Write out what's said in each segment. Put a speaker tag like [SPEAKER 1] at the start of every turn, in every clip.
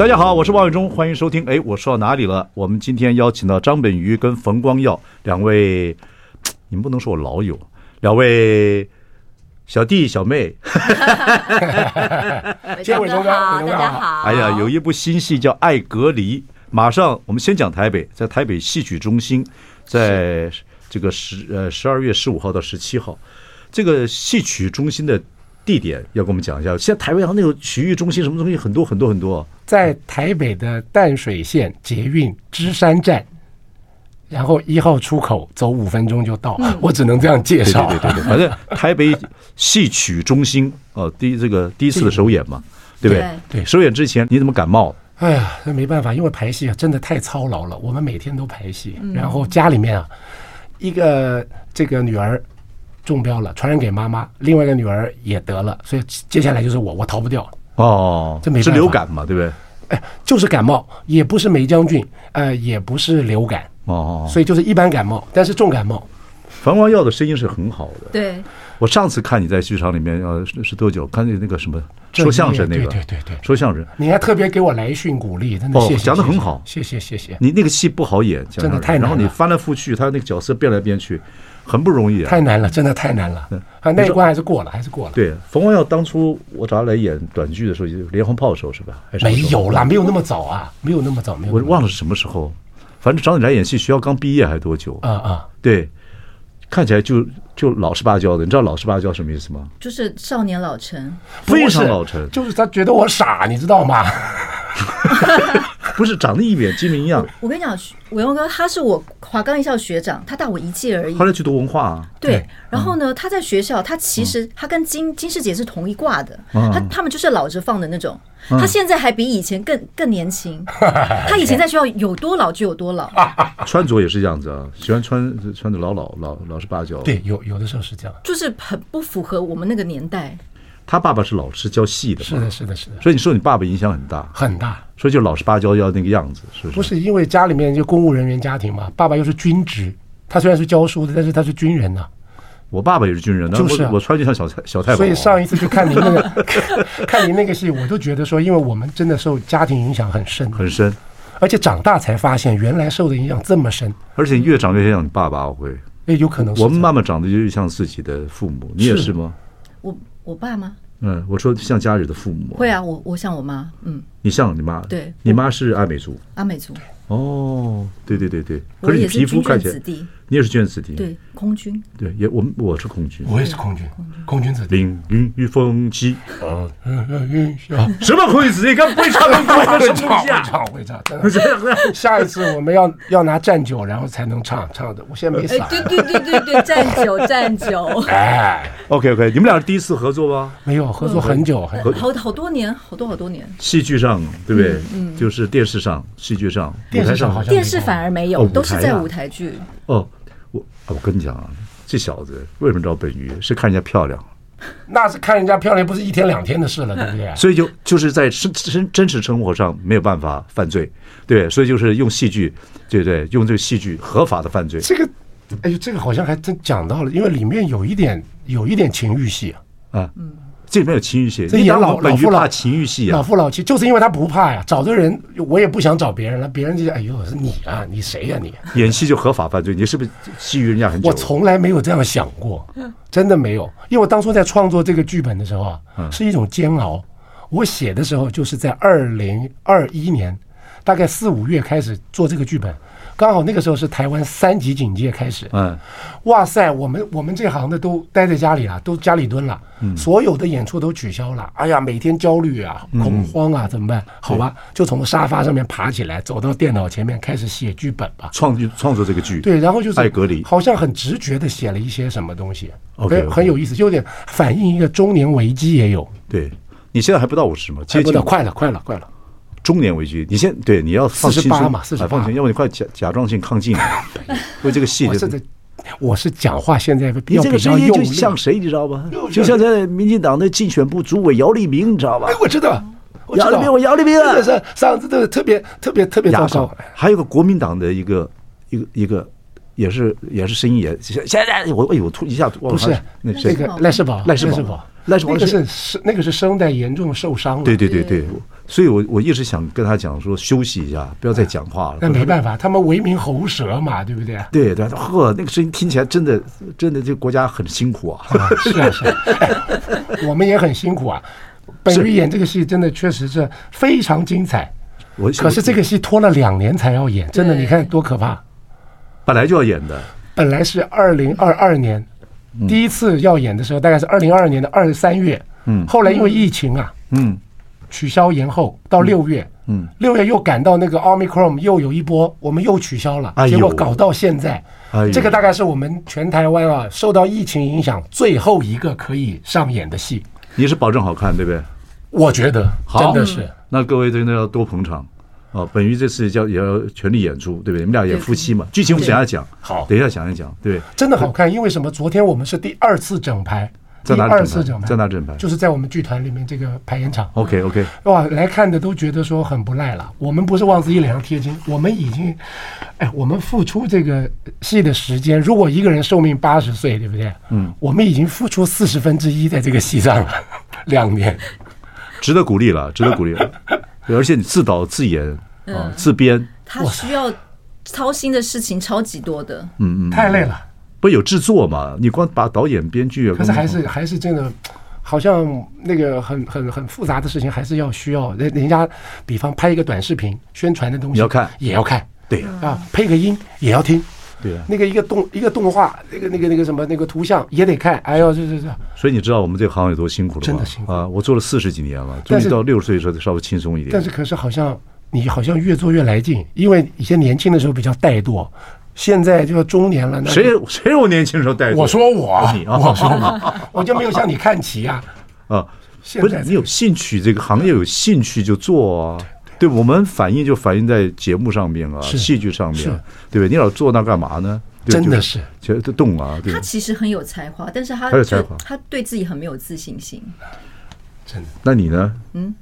[SPEAKER 1] 大家好，我是王伟忠，欢迎收听。哎，我说到哪里了？我们今天邀请到张本鱼跟冯光耀两位，你们不能说我老友，两位小弟小妹。
[SPEAKER 2] 伟忠哥好，大家好。
[SPEAKER 1] 哎呀，有一部新戏叫《爱隔离》，马上我们先讲台北，在台北戏曲中心，在这个十呃十二月十五号到十七号，这个戏曲中心的。地点要跟我们讲一下。现在台湾好像那个洗浴中心什么东西很多很多很多，
[SPEAKER 3] 在台北的淡水线捷运芝山站，然后一号出口走五分钟就到。我只能这样介绍。
[SPEAKER 1] 对对对对，反正台北戏曲中心哦，第一这个第一次的首演嘛，对不对？对，首演之前你怎么感冒？
[SPEAKER 3] 哎呀，那没办法，因为排戏啊真的太操劳了。我们每天都排戏，然后家里面啊一个这个女儿。中标了，传染给妈妈，另外一个女儿也得了，所以接下来就是我，我逃不掉
[SPEAKER 1] 哦。这没是流感嘛，对不对？
[SPEAKER 3] 哎，就是感冒，也不是梅将军，呃，也不是流感哦，所以就是一般感冒，但是重感冒。
[SPEAKER 1] 樊光耀的声音是很好的，
[SPEAKER 2] 对。
[SPEAKER 1] 我上次看你在剧场里面，呃，是多久？看那个什么说相声那个，
[SPEAKER 3] 对对对，
[SPEAKER 1] 说相声，
[SPEAKER 3] 你还特别给我来讯鼓励，真的谢谢，
[SPEAKER 1] 讲得很好，
[SPEAKER 3] 谢谢谢谢。
[SPEAKER 1] 你那个戏不好演，
[SPEAKER 3] 真的太难了，
[SPEAKER 1] 然后你翻来覆去，他那个角色变来变去。很不容易啊，
[SPEAKER 3] 太难了，真的太难了。啊，那一关还是过了，还是过了。
[SPEAKER 1] 对，冯光耀当初我找他来演短剧的时候，就连环炮的时候是吧？还是
[SPEAKER 3] 没有啦，没有那么早啊，没有那么早，没有。
[SPEAKER 1] 我忘了是什么时候，反正找你来演戏，学校刚毕业还多久？
[SPEAKER 3] 啊啊，
[SPEAKER 1] 对，看起来就就老实巴交的。你知道老实巴交什么意思吗？
[SPEAKER 2] 就是少年老成，
[SPEAKER 1] 非常老成，
[SPEAKER 3] 就是他觉得我傻，你知道吗？
[SPEAKER 1] 不是长得一脸精明一样。
[SPEAKER 2] 我跟你讲，伟忠哥他是我华冈艺校学长，他大我一届而已。
[SPEAKER 1] 后来去读文化啊。
[SPEAKER 2] 对，然后呢，他在学校，他其实他跟金金师姐是同一挂的，他他们就是老着放的那种。他现在还比以前更更年轻。他以前在学校有多老就有多老。
[SPEAKER 1] 穿着也是这样子啊，喜欢穿穿的老老老老实巴交。
[SPEAKER 3] 对，有有的时候是这样，
[SPEAKER 2] 就是很不符合我们那个年代。
[SPEAKER 1] 他爸爸是老师教戏的，
[SPEAKER 3] 是的，是的，是的。
[SPEAKER 1] 所以你受你爸爸影响很大，
[SPEAKER 3] 很大。
[SPEAKER 1] 所以就老实巴交要那个样子，是不是？
[SPEAKER 3] 不是因为家里面就公务人员家庭嘛，爸爸又是军职，他虽然是教书的，但是他是军人呐。
[SPEAKER 1] 我爸爸也是军人，就是我穿就像小太小太保。
[SPEAKER 3] 所以上一次去看您那个 看您那个戏，我就觉得说，因为我们真的受家庭影响很深，
[SPEAKER 1] 很深，
[SPEAKER 3] 而且长大才发现原来受的影响这么深。
[SPEAKER 1] 而且越长越像你爸爸，我会，
[SPEAKER 3] 哎，有可能是。
[SPEAKER 1] 我们慢慢长得就像自己的父母，你也是吗？
[SPEAKER 2] 我我爸吗？
[SPEAKER 1] 嗯，我说像家里的父母。
[SPEAKER 2] 会啊，我我像我妈，嗯。
[SPEAKER 1] 你像你妈？
[SPEAKER 2] 对，
[SPEAKER 1] 你妈是阿美族。
[SPEAKER 2] 阿美族。
[SPEAKER 1] 哦，对对对对。可是你皮肤看起来。你也是军人子弟。
[SPEAKER 2] 对，空军。
[SPEAKER 1] 对，也我们我是空军。
[SPEAKER 3] 我也是空军，空军子弟。
[SPEAKER 1] 凌云御风起。啊，什么空军子弟？刚会唱，
[SPEAKER 3] 会唱，会唱，会唱。下一次我们要要拿战酒，然后才能唱唱的。我现在没嗓。
[SPEAKER 2] 对对对对对，战酒 战酒。
[SPEAKER 1] 哎，OK OK，你们俩是第一次合作吗？
[SPEAKER 3] 没有，合作很久，很
[SPEAKER 2] 好好多年，好多好多年。
[SPEAKER 1] 戏剧上对不对？嗯，就是电视上，戏剧上，
[SPEAKER 3] 电视上好像
[SPEAKER 2] 电视反而没有，都是在舞台剧。
[SPEAKER 1] 哦。我我跟你讲啊，这小子为什么找本鱼？是看人家漂亮，
[SPEAKER 3] 那是看人家漂亮，不是一天两天的事了，对不对？
[SPEAKER 1] 所以就就是在真真真实生活上没有办法犯罪，对，所以就是用戏剧，对对，用这个戏剧合法的犯罪。
[SPEAKER 3] 这个，哎呦，这个好像还真讲到了，因为里面有一点有一点情欲戏啊，啊，嗯。
[SPEAKER 1] 这里面有情欲戏，
[SPEAKER 3] 这演老老夫老
[SPEAKER 1] 情欲戏啊，
[SPEAKER 3] 老夫老妻，就是因为他不怕呀，找的人我也不想找别人了，别人就哎呦是你啊，你谁呀你？
[SPEAKER 1] 演戏就合法犯罪，你是不是觊觎人家很久？
[SPEAKER 3] 我从来没有这样想过，真的没有，因为我当初在创作这个剧本的时候啊，是一种煎熬。我写的时候就是在二零二一年，大概四五月开始做这个剧本。刚好那个时候是台湾三级警戒开始，嗯，哇塞，我们我们这行的都待在家里啊，都家里蹲了，嗯，所有的演出都取消了，哎呀，每天焦虑啊，恐慌啊，怎么办？好吧，就从沙发上面爬起来，走到电脑前面开始写剧本吧，
[SPEAKER 1] 创创作这个剧，
[SPEAKER 3] 对，然后就是
[SPEAKER 1] 爱隔离，
[SPEAKER 3] 好像很直觉的写了一些什么东西，OK，很有意思，就有点反映一个中年危机也有。
[SPEAKER 1] 对，你现在还不到五十吗？
[SPEAKER 3] 接近，快了，快了，快了。
[SPEAKER 1] 中年危机。你先对，你要放轻松
[SPEAKER 3] 48嘛48
[SPEAKER 1] 哎放轻，要不你快甲甲状腺亢进了，为这个戏就是
[SPEAKER 3] 我是讲话现在
[SPEAKER 1] 你这个
[SPEAKER 3] 要比较
[SPEAKER 1] 声音就。像谁，你知道吧？就像在民进党的竞选部主委姚立明，你知道吧
[SPEAKER 3] 哎？，我知道，
[SPEAKER 1] 姚立明，我姚立明啊！
[SPEAKER 3] 是嗓子都特别特别特
[SPEAKER 1] 别
[SPEAKER 3] 糟糕。，
[SPEAKER 1] 还有个国民党的一个一个一个，也是也是声音也现现在我哎呦，突一下
[SPEAKER 3] 不是
[SPEAKER 1] 那谁
[SPEAKER 3] 那个赖世宝，
[SPEAKER 1] 赖世宝，赖世宝是
[SPEAKER 3] 那个是是那个是声带严重受伤了。
[SPEAKER 1] 对对对对，所以我我一直想跟他讲说休息一下，不要再讲话了。
[SPEAKER 3] 那没办法，他们为民喉舌嘛，对不对？
[SPEAKER 1] 对对，呵，那个声音听起来真的真的，这个国家很辛苦啊。
[SPEAKER 3] 啊，是啊是啊，哎 我们也很辛苦啊。本于演这个戏真的确实是非常精彩，
[SPEAKER 1] 我
[SPEAKER 3] 可是这个戏拖了两年才要演，真的你看多可怕。
[SPEAKER 1] 本来就要演的，
[SPEAKER 3] 本来是二零二二年第一次要演的时候，大概是二零二二年的二三月，
[SPEAKER 1] 嗯。
[SPEAKER 3] 后来因为疫情啊，
[SPEAKER 1] 嗯。
[SPEAKER 3] 取消延后到六月，
[SPEAKER 1] 嗯，
[SPEAKER 3] 六月又赶到那个 Omicron 又有一波，我们又取消了，结果搞到现在。这个大概是我们全台湾啊受到疫情影响最后一个可以上演的戏，
[SPEAKER 1] 你是保证好看，对不对？
[SPEAKER 3] 我觉得
[SPEAKER 1] 好。
[SPEAKER 3] 真的是。
[SPEAKER 1] 那各位真的要多捧场啊！本于这次叫也要全力演出，对不对？你们俩演夫妻嘛，剧情我们等一下讲，
[SPEAKER 3] 好
[SPEAKER 1] 等一下讲一讲，对。
[SPEAKER 3] 真的好看，因为什么？昨天我们是第二次整排，第
[SPEAKER 1] 在哪里整排
[SPEAKER 3] 二次整排，
[SPEAKER 1] 在哪整排
[SPEAKER 3] 就是在我们剧团里面这个排演场。
[SPEAKER 1] OK OK，
[SPEAKER 3] 哇，来看的都觉得说很不赖了。我们不是往自己脸上贴金，我们已经，哎，我们付出这个戏的时间，如果一个人寿命八十岁，对不对？嗯，我们已经付出四十分之一在这个戏上了，两年。
[SPEAKER 1] 值得鼓励了，值得鼓励了。对而且你自导自演啊，自编，
[SPEAKER 2] 他需要操心的事情超级多的。
[SPEAKER 1] 嗯嗯，
[SPEAKER 3] 太累了。
[SPEAKER 1] 不有制作嘛？你光把导演、编剧啊，
[SPEAKER 3] 可是还是还是真的，好像那个很很很复杂的事情，还是要需要人人家，比方拍一个短视频宣传的东西，
[SPEAKER 1] 你要看
[SPEAKER 3] 也要看，
[SPEAKER 1] 对
[SPEAKER 3] 啊，配个音也要听，
[SPEAKER 1] 对啊。
[SPEAKER 3] 那个一个动一个动画，那个那个那个什么那个图像也得看，哎呦，这这这，
[SPEAKER 1] 所以你知道我们这个行业有多辛苦了吗？
[SPEAKER 3] 真的辛苦
[SPEAKER 1] 啊！我做了四十几年了，
[SPEAKER 3] 终
[SPEAKER 1] 于到六十岁的时候稍微轻松一点。
[SPEAKER 3] 但是可是好像你好像越做越来劲，因为以前年轻的时候比较怠惰，现在就中年了，那
[SPEAKER 1] 谁谁有我年轻的时候带
[SPEAKER 3] 我说我，
[SPEAKER 1] 你啊
[SPEAKER 3] 我说我，我就没有向你看齐啊。
[SPEAKER 1] 啊？
[SPEAKER 3] 现在
[SPEAKER 1] 不是你有兴趣，这个行业有兴趣就做啊。对，我们反映就反映在节目上面啊，戏剧上面
[SPEAKER 3] 是，
[SPEAKER 1] 对不对？你老坐那干嘛呢？
[SPEAKER 3] 真的是，
[SPEAKER 1] 觉得动啊，
[SPEAKER 2] 他。其实很有才华，但是他
[SPEAKER 1] 有才华
[SPEAKER 2] 他对自己很没有自信心。
[SPEAKER 3] 真的。
[SPEAKER 1] 那你呢？
[SPEAKER 2] 嗯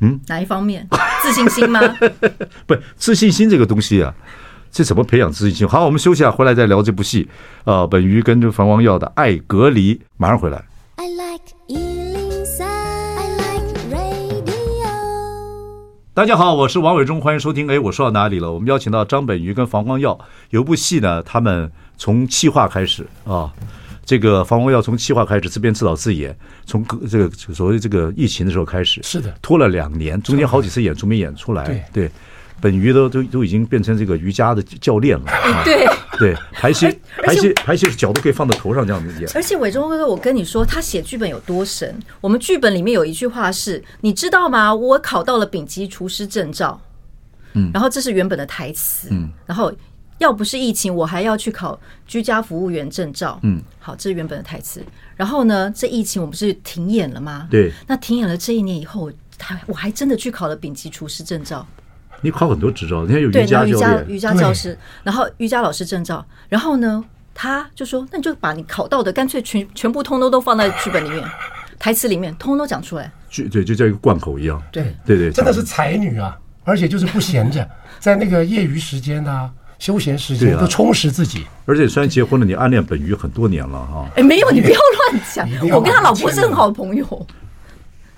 [SPEAKER 2] 嗯哪一方面？自信心吗？
[SPEAKER 1] 不，自信心这个东西啊，这怎么培养自信心？好，我们休息啊，回来再聊这部戏。啊，本鱼跟着房光耀的《爱隔离》，马上回来。
[SPEAKER 4] I like
[SPEAKER 1] 大家好，我是王伟忠，欢迎收听。哎，我说到哪里了？我们邀请到张本鱼跟房光耀，有一部戏呢，他们从企划开始。啊，这个房光耀从企划开始自编自导自演，从这个所谓这个疫情的时候开始，
[SPEAKER 3] 是的。
[SPEAKER 1] 拖了两年，中间好几次演出没演出来，
[SPEAKER 3] 对。
[SPEAKER 1] 对。本鱼都都都已经变成这个瑜伽的教练了，啊、
[SPEAKER 2] 对。
[SPEAKER 1] 对，排
[SPEAKER 2] 戏
[SPEAKER 1] 排戏排戏是脚都可以放在头上这样子演，
[SPEAKER 2] 而且伟忠哥哥，我跟你说，他写剧本有多神。我们剧本里面有一句话是：“你知道吗？我考到了丙级厨师证照。”嗯，然后这是原本的台词。嗯，然后要不是疫情，我还要去考居家服务员证照。嗯，好，这是原本的台词。然后呢，这疫情我们不是停演了吗？
[SPEAKER 1] 对。
[SPEAKER 2] 那停演了这一年以后，他我还真的去考了丙级厨师证照。
[SPEAKER 1] 你考很多执照，你看有，瑜伽教
[SPEAKER 2] 练，瑜伽教师，然后瑜伽老师证照，然后呢，他就说，那你就把你考到的干脆全全部通通都放在剧本里面，台词里面通通都讲出来。
[SPEAKER 1] 就对，就像一个贯口一样，
[SPEAKER 3] 对
[SPEAKER 1] 对对，
[SPEAKER 3] 真的是才女啊！而且就是不闲着，在那个业余时间啊、休
[SPEAKER 1] 闲时
[SPEAKER 3] 间都充实自己。
[SPEAKER 1] 而且虽然结婚了，你暗恋本鱼很多年了哈，
[SPEAKER 2] 哎，没有，你不要
[SPEAKER 3] 乱讲，
[SPEAKER 2] 我跟他老婆是很好的朋友。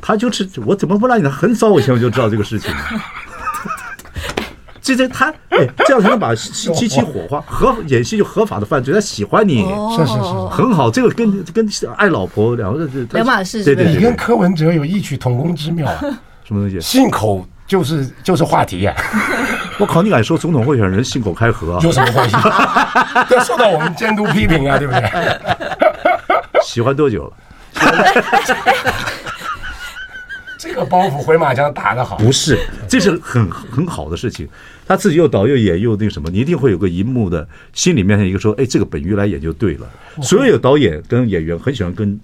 [SPEAKER 1] 他就是我怎么不让你？很早以前我就知道这个事情。这这他哎，这样才能把激激起火花，合演戏就合法的犯罪，他喜欢你，
[SPEAKER 3] 是是是
[SPEAKER 1] 很好。这个跟跟爱老婆两个这
[SPEAKER 2] 两码事
[SPEAKER 1] 对对对，
[SPEAKER 3] 你跟柯文哲有异曲同工之妙啊！
[SPEAKER 1] 什么东西？
[SPEAKER 3] 信口就是就是话题呀、
[SPEAKER 1] 我靠，你敢说总统候选人信口开河啊？
[SPEAKER 3] 有什么关系？要受到我们监督批评啊，对不对？
[SPEAKER 1] 喜欢多久了？
[SPEAKER 3] 这个包袱回马枪打得好，
[SPEAKER 1] 不是，这是很很好的事情。他自己又导又演又那个什么，你一定会有个荧幕的心里面一个说，哎，这个本鱼来演就对了。所有导演跟演员很喜欢跟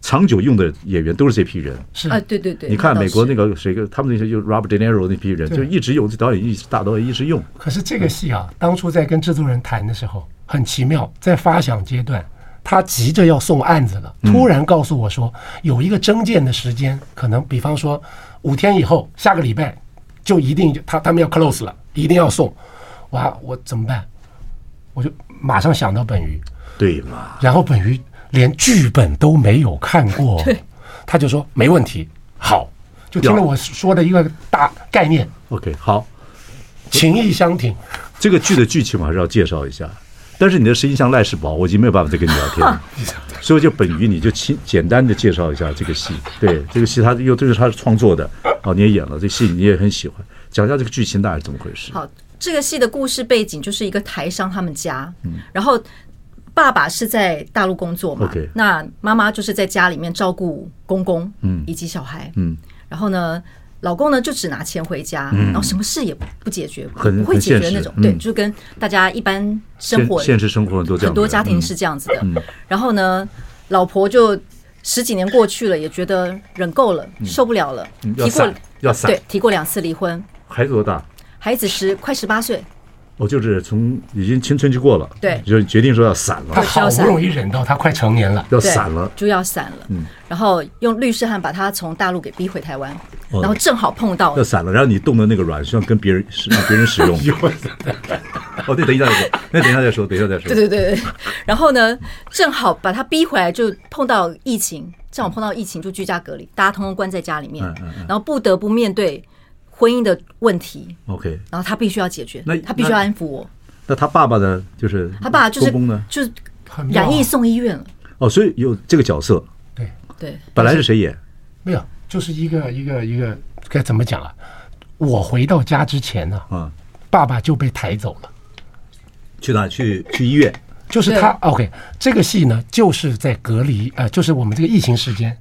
[SPEAKER 1] 长久用的演员都是这批人。
[SPEAKER 3] 是
[SPEAKER 2] 啊，对对对，
[SPEAKER 1] 你看美国那
[SPEAKER 2] 个
[SPEAKER 1] 个谁个，他们那些就 Robert De Niro 那批人，就一直用，这导演一直大导演一直用。
[SPEAKER 3] 可是这个戏啊，当初在跟制作人谈的时候，很奇妙，在发想阶段，他急着要送案子了，突然告诉我说，有一个征件的时间，可能比方说五天以后，下个礼拜就一定他他们要 close 了，一定要送。哇，我怎么办？我就马上想到本鱼，
[SPEAKER 1] 对嘛？
[SPEAKER 3] 然后本鱼连剧本都没有看过，他就说没问题，好，就听了我说的一个大概念
[SPEAKER 1] ，OK，好，
[SPEAKER 3] 情意相挺。
[SPEAKER 1] 这个剧的剧情我还是要介绍一下。但是你的声音像赖世宝，我已经没有办法再跟你聊天了，所以就本鱼你就轻简单的介绍一下这个戏。对，这个戏他又这是他创作的，哦，你也演了，这戏你也很喜欢，讲一下这个剧情大概是怎么回事？
[SPEAKER 2] 好，这个戏的故事背景就是一个台商他们家，然后爸爸是在大陆工作嘛那妈妈就是在家里面照顾公公，嗯，以及小孩，
[SPEAKER 1] 嗯，
[SPEAKER 2] 然后呢，老公呢就只拿钱回家，然后什么事也不不解
[SPEAKER 1] 决，
[SPEAKER 2] 不会解决那种，对，就跟大家一般生活
[SPEAKER 1] 现现实生活很多
[SPEAKER 2] 很多家庭是这样子的。然后呢，老婆就十几年过去了，也觉得忍够了，受不了了，提过
[SPEAKER 1] 嗯要
[SPEAKER 2] 对，提过两次离婚，
[SPEAKER 1] 孩子多大？
[SPEAKER 2] 孩子十快十八岁，
[SPEAKER 1] 我就是从已经青春期过了，
[SPEAKER 2] 对。
[SPEAKER 1] 就决定说要散了。
[SPEAKER 3] 他
[SPEAKER 1] 了，
[SPEAKER 3] 好不容易忍到他快成年了，
[SPEAKER 1] 要散了。
[SPEAKER 2] 就要散了。
[SPEAKER 1] 嗯。
[SPEAKER 2] 然后用律师函把他从大陆给逼回台湾，
[SPEAKER 1] 哦。
[SPEAKER 2] 然后正好碰到。
[SPEAKER 1] 要散了，然后你动的那个软是要跟别人使让别人使用。哦，对，等一下再说，那等一下再说，等一下再说。
[SPEAKER 2] 对对对对，然后呢，正好把他逼回来，就碰到疫情，正好碰到疫情，就居家隔离，大家通通关在家里面
[SPEAKER 1] 嗯嗯嗯，
[SPEAKER 2] 然后不得不面对婚姻的问题
[SPEAKER 1] ，OK，
[SPEAKER 2] 然后他必须要解决
[SPEAKER 1] 那，
[SPEAKER 2] 他必须要安抚我。
[SPEAKER 1] 那他爸爸呢？就是
[SPEAKER 2] 他爸就是
[SPEAKER 1] 公公呢？
[SPEAKER 2] 就是染疫送医院了，
[SPEAKER 1] 哦，所以有这个角色，
[SPEAKER 3] 对，
[SPEAKER 2] 对，
[SPEAKER 1] 本来是谁演？
[SPEAKER 3] 没有，就是一个一个一个该怎么讲啊？我回到家之前呢、
[SPEAKER 1] 啊，
[SPEAKER 3] 爸爸就被抬走了。
[SPEAKER 1] 去哪？去去医院？
[SPEAKER 3] 就是他，OK，这个戏呢，就是在隔离，呃，就是我们这个疫情时间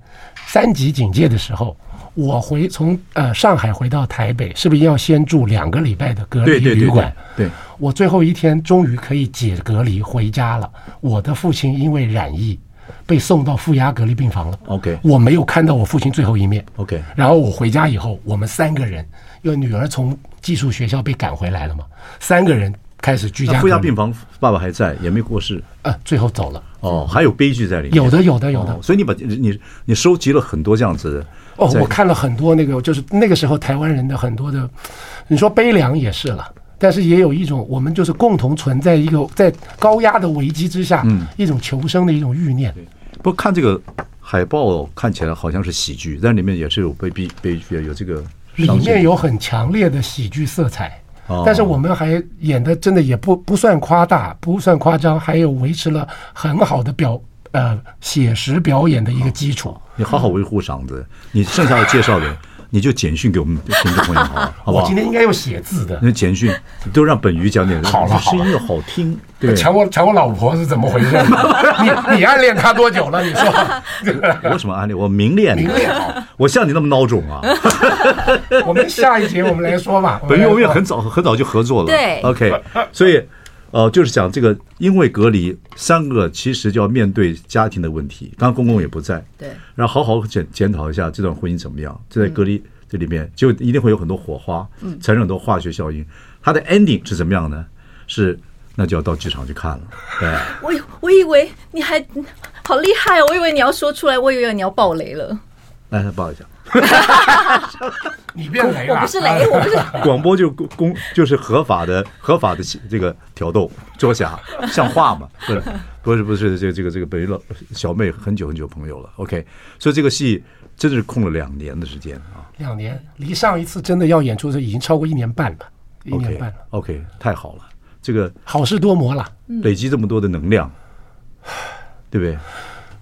[SPEAKER 3] 三级警戒的时候，我回从呃上海回到台北，是不是要先住两个礼拜的隔离
[SPEAKER 1] 对对对
[SPEAKER 3] 旅馆？
[SPEAKER 1] 对，对
[SPEAKER 3] 我最后一天终于可以解隔离回家了。我的父亲因为染疫，被送到负压隔离病房了。
[SPEAKER 1] OK
[SPEAKER 3] 我没有看到我父亲最后一面。
[SPEAKER 1] OK
[SPEAKER 3] 然后我回家以后，我们三个人，因为女儿从寄宿学校被赶回来了嘛，三个人开始居家隔离
[SPEAKER 1] 那负压病房爸爸还在，也没过世。
[SPEAKER 3] 啊，最后走了。
[SPEAKER 1] 哦，还有悲剧在里面。
[SPEAKER 3] 有的，有的，有的
[SPEAKER 1] 哦。所以你把你你你收集了很多这样子的。
[SPEAKER 3] 哦，我看了很多那个，就是那个时候台湾人的很多的，你说悲凉也是了，但是也有一种我们就是共同存在一个在高压的危机之下，
[SPEAKER 1] 嗯
[SPEAKER 3] 一种求生的一种欲念。
[SPEAKER 1] 不过看这个海报看起来好像是喜剧，但里面也是有悲悲悲剧，有
[SPEAKER 3] 这
[SPEAKER 1] 个里
[SPEAKER 3] 面有很强烈的喜剧色彩
[SPEAKER 1] 哦，
[SPEAKER 3] 但是我们还演的真的也不不算夸大，不算夸张，还有维持了很好的表呃写实表演的一个基础。
[SPEAKER 1] 你好好维护嗓子，你剩下的介绍的 你就简讯给我们听众朋友好了，好不好
[SPEAKER 3] 我今？天应该用写字的
[SPEAKER 1] 那，简讯都让本鱼讲点，
[SPEAKER 3] 好了好
[SPEAKER 1] 声音又好听，对。
[SPEAKER 3] 瞧我抢我老婆是怎么回事？你你暗恋她多久了？你说
[SPEAKER 1] 我什么暗恋？我明恋
[SPEAKER 3] 明恋好。
[SPEAKER 1] 我像你那么孬种啊！
[SPEAKER 3] 我们下一节我们来说吧。
[SPEAKER 1] 本鱼我们也很早很早就合作了，
[SPEAKER 2] 对
[SPEAKER 1] ，OK，所以呃，就是讲这个，因为隔离，三个其实就要面对家庭的问题。刚刚公公也不在，
[SPEAKER 2] 对，
[SPEAKER 1] 然后好好检检讨一下这段婚姻怎么样。就在隔离这里面，就一定会有很多火花，产生很多化学效应。它的 ending 是怎么样呢？是那就要到剧场去看了。对，
[SPEAKER 2] 我以我以为你还好厉害哦，我以为你要说出来，我以为你要爆雷了。
[SPEAKER 1] 来抱一下，
[SPEAKER 3] 你变雷了，
[SPEAKER 2] 我不是雷，我不是。
[SPEAKER 1] 广播就公公就是合法的合法的这个挑逗捉瞎，像话吗？不是不是不是这个这个这个北老小妹很久很久朋友了，OK，所以这个戏真的是空了两年的时间啊
[SPEAKER 3] 两年，离上一次真的要演出的时候已经超过一年半了，一年半了
[SPEAKER 1] ，OK，太好了，这个
[SPEAKER 3] 好事多磨了。
[SPEAKER 1] 累积这么多的能量，对不对？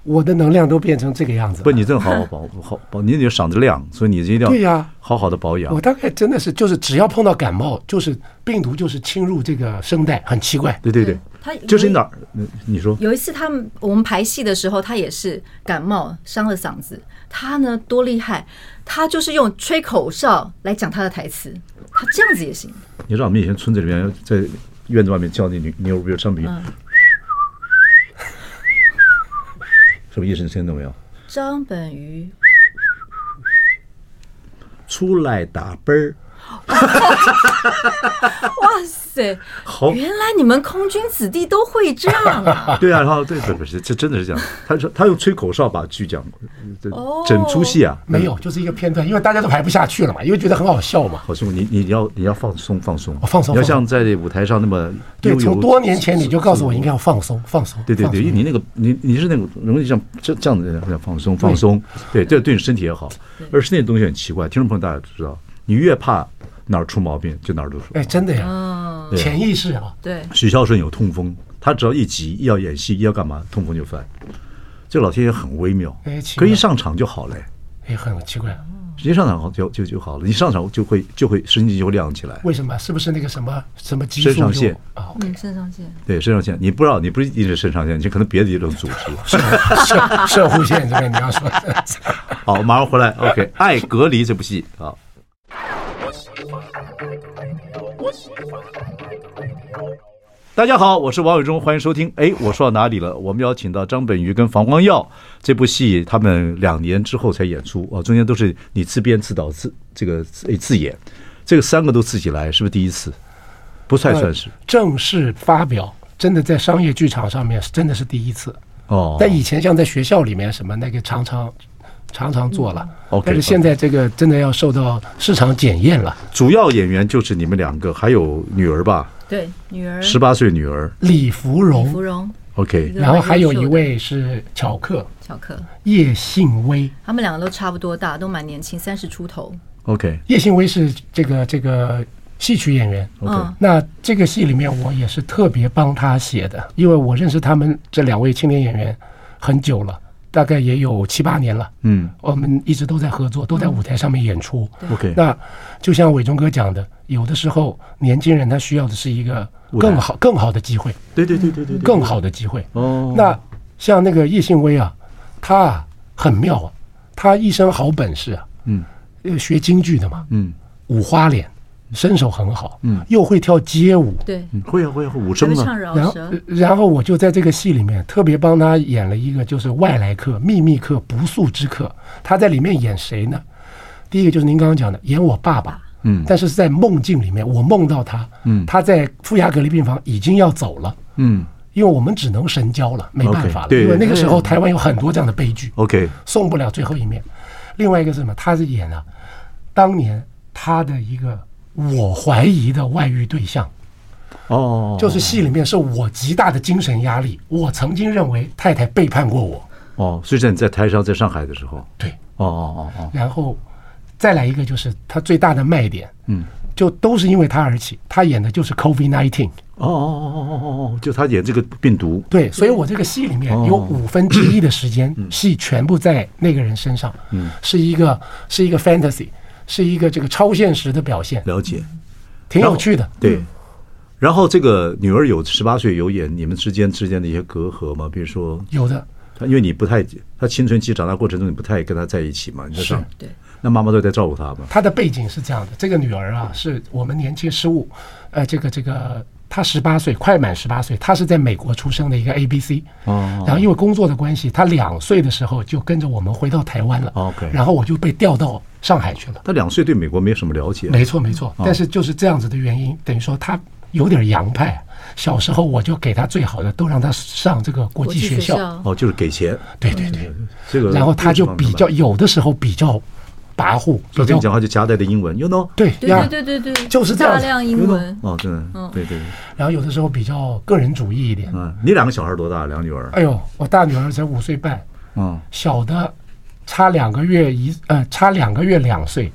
[SPEAKER 3] 我的能量都变成这个样子。
[SPEAKER 1] 不，你真的好好保好保，你得嗓子亮，所以你一定要
[SPEAKER 3] 对呀
[SPEAKER 1] 好好的保养
[SPEAKER 3] 我。大概真的是就是只要碰到感冒，就是病毒就是侵入这个声带，很奇怪。
[SPEAKER 1] 对对对，
[SPEAKER 2] 他
[SPEAKER 1] 就是哪儿？你你说
[SPEAKER 2] 有一次他们我们排戏的时候，他也是感冒伤了嗓子。他呢多厉害，他就是用吹口哨来讲他的台词，他这样子也行。
[SPEAKER 1] 你知道我们以前村子里面在院子外面叫那牛牛比如上比，
[SPEAKER 2] 嗯
[SPEAKER 1] 什么意思？你听懂没有？
[SPEAKER 2] 张本鱼
[SPEAKER 1] 出来打啵儿。
[SPEAKER 2] 哇塞！
[SPEAKER 1] 好，
[SPEAKER 2] 原来你们空军子弟都会这样啊！
[SPEAKER 1] 对啊，然后对对不是，这真的是这样。他说他用吹口哨把剧讲，这整出戏啊
[SPEAKER 3] 没有，就是一个片段，因为大家都排不下去了嘛，因为觉得很好笑嘛。
[SPEAKER 1] 好兄弟，你你要你要放松放松，
[SPEAKER 3] 放松，
[SPEAKER 1] 你要像在舞台上那么
[SPEAKER 3] 对。从多年前你就告诉我应该要放松放松。
[SPEAKER 1] 对对对，因为你那个你你是那种容易像这这样的人，放松放松。对，这对你身体也好。而是那东西很奇怪，听众朋友大家都知道，你越怕。哪儿出毛病就哪儿都说。
[SPEAKER 3] 哎，真的呀，潜意识啊。
[SPEAKER 2] 对，
[SPEAKER 1] 许孝顺有痛风，他只要一急，一要演戏，一要干嘛，痛风就犯。这老天爷很微妙，可一上场就好了。
[SPEAKER 3] 哎，很奇怪，
[SPEAKER 1] 一上场就就就好了，一上场就会就会神经就会亮起来。
[SPEAKER 3] 为什么？是不是那个什么什么激
[SPEAKER 1] 素？肾上腺
[SPEAKER 2] 啊，嗯，肾上腺。
[SPEAKER 1] 对，肾上腺，你不知道，你不是一直肾上腺，你可能别的一种组织。
[SPEAKER 3] 摄摄护腺这边你要说。
[SPEAKER 1] 好，马上回来。OK，《爱隔离》这部戏啊。大家好，我是王伟忠，欢迎收听。哎，我说到哪里了？我们邀请到张本鱼跟房光耀这部戏，他们两年之后才演出啊，中间都是你自编自导自这个自自演，这个三个都自己来，是不是第一次？不算算是
[SPEAKER 3] 正式发表，真的在商业剧场上面真的是第一次
[SPEAKER 1] 哦。
[SPEAKER 3] 但以前像在学校里面什么那个常常。常常做了
[SPEAKER 1] ，OK，
[SPEAKER 3] 但是现在这个真的要受到市场检验了。
[SPEAKER 1] 主要演员就是你们两个，还有女儿吧？
[SPEAKER 2] 对，女儿，
[SPEAKER 1] 十八岁女儿
[SPEAKER 3] 李芙蓉，
[SPEAKER 2] 芙蓉
[SPEAKER 1] ，OK。
[SPEAKER 3] 然后还有一位是巧克，
[SPEAKER 2] 巧克，
[SPEAKER 3] 叶信威，
[SPEAKER 2] 他们两个都差不多大，都蛮年轻，三十出头。
[SPEAKER 1] OK。
[SPEAKER 3] 叶信威是这个这个戏曲演员
[SPEAKER 1] ，OK。
[SPEAKER 3] 那这个戏里面我也是特别帮他写的，因为我认识他们这两位青年演员很久了。大概也有七八年了，嗯，我们一直都在合作，都在舞台上面演出。
[SPEAKER 1] OK，
[SPEAKER 3] 那就像伟忠哥讲的，有的时候年轻人他需要的是一个更好、更好的机会。
[SPEAKER 1] 对对对对对，
[SPEAKER 3] 更好的机会。哦，那像那个叶信威啊，他啊很妙啊，他一身好本事啊，嗯，学京剧的嘛，嗯，五花脸。身手很好，嗯，又会跳街舞，
[SPEAKER 2] 对，
[SPEAKER 1] 会啊会啊，武生啊。
[SPEAKER 3] 然后，然后我就在这个戏里面特别帮他演了一个，就是外来客、秘密客、不速之客。他在里面演谁呢？第一个就是您刚刚讲的，演我爸爸，嗯，但是在梦境里面，我梦到他，嗯，他在负压隔离病房已经要走了，嗯，因为我们只能神交了，没办法了，因为那个时候台湾有很多这样的悲剧
[SPEAKER 1] ，OK，
[SPEAKER 3] 送不了最后一面。另外一个是什么？他是演了当年他的一个。我怀疑的外遇对象，
[SPEAKER 1] 哦，
[SPEAKER 3] 就是戏里面是我极大的精神压力。我曾经认为太太背叛过我，
[SPEAKER 1] 哦，所以在你在台上在上海的时候，
[SPEAKER 3] 对，
[SPEAKER 1] 哦哦哦哦，
[SPEAKER 3] 然后再来一个就是他最大的卖点，嗯，就都是因为他而起。他演的就是 COVID nineteen
[SPEAKER 1] 哦哦哦哦哦哦，就他演这个病毒，
[SPEAKER 3] 对，所以我这个戏里面有五分之一的时间戏全部在那个人身上，嗯，是一个是一个 fantasy。是一个这个超现实的表现，
[SPEAKER 1] 了解，
[SPEAKER 3] 挺有趣的。
[SPEAKER 1] 对，然后这个女儿有十八岁，有演你们之间之间的一些隔阂吗？比如说
[SPEAKER 3] 有的，
[SPEAKER 1] 因为你不太，她青春期长大过程中你不太跟她在一起嘛，你在上
[SPEAKER 2] 对，
[SPEAKER 1] 那妈妈都在照顾她嘛。
[SPEAKER 3] 她的背景是这样的，这个女儿啊，是我们年轻失误，呃，这个这个。他十八岁，快满十八岁。他是在美国出生的一个 A B C，然后因为工作的关系，他两岁的时候就跟着我们回到台湾了。OK，然后我就被调到上海去了。
[SPEAKER 1] 他两岁对美国没什么了解。
[SPEAKER 3] 没错没错，但是就是这样子的原因，等于说他有点洋派。小时候我就给他最好的，都让他上这个国际学校。
[SPEAKER 1] 哦，就是给钱。
[SPEAKER 3] 对对对，这个。然后他就比较有的时候比较。跋扈，
[SPEAKER 1] 所以跟你讲话就夹带的英文，you know？
[SPEAKER 3] 对
[SPEAKER 2] 对对对对，
[SPEAKER 3] 就是这样，
[SPEAKER 2] 大量英文
[SPEAKER 1] 哦，对，对对。
[SPEAKER 3] 然后有的时候比较个人主义一点。
[SPEAKER 1] 嗯，你两个小孩多大？两个女儿？
[SPEAKER 3] 哎呦，我大女儿才五岁半，嗯，小的差两个月一，呃，差两个月两岁。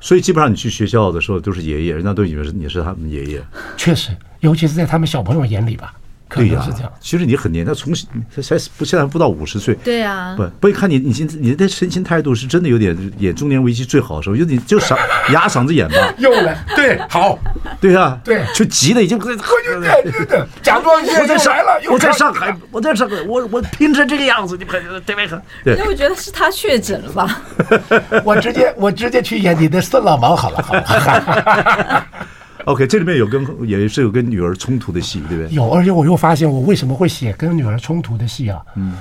[SPEAKER 1] 所以基本上你去学校的时候都是爷爷，人家都以为是你是他们爷爷。
[SPEAKER 3] 确实，尤其是在他们小朋友眼里吧。
[SPEAKER 1] 对呀，其实你很年，他从他才不现在不到五十岁。
[SPEAKER 2] 对呀，
[SPEAKER 1] 不不一看你，你现你的神情态度是真的有点演中年危机最好的时候，就你就嗓哑嗓子演吧。
[SPEAKER 3] 又来，对，好，
[SPEAKER 1] 对啊，
[SPEAKER 3] 对，
[SPEAKER 1] 就急的已经。
[SPEAKER 3] 对对对，假装我在上海，
[SPEAKER 1] 我在上海，我在上海，我我拼成这个样子，你看对没？
[SPEAKER 2] 对，因为我觉得是他确诊了吧？
[SPEAKER 3] 我直接我直接去演你的孙老毛好了，好了。
[SPEAKER 1] OK，这里面有跟也是有跟女儿冲突的戏，对不对？
[SPEAKER 3] 有，而且我又发现我为什么会写跟女儿冲突的戏啊？嗯，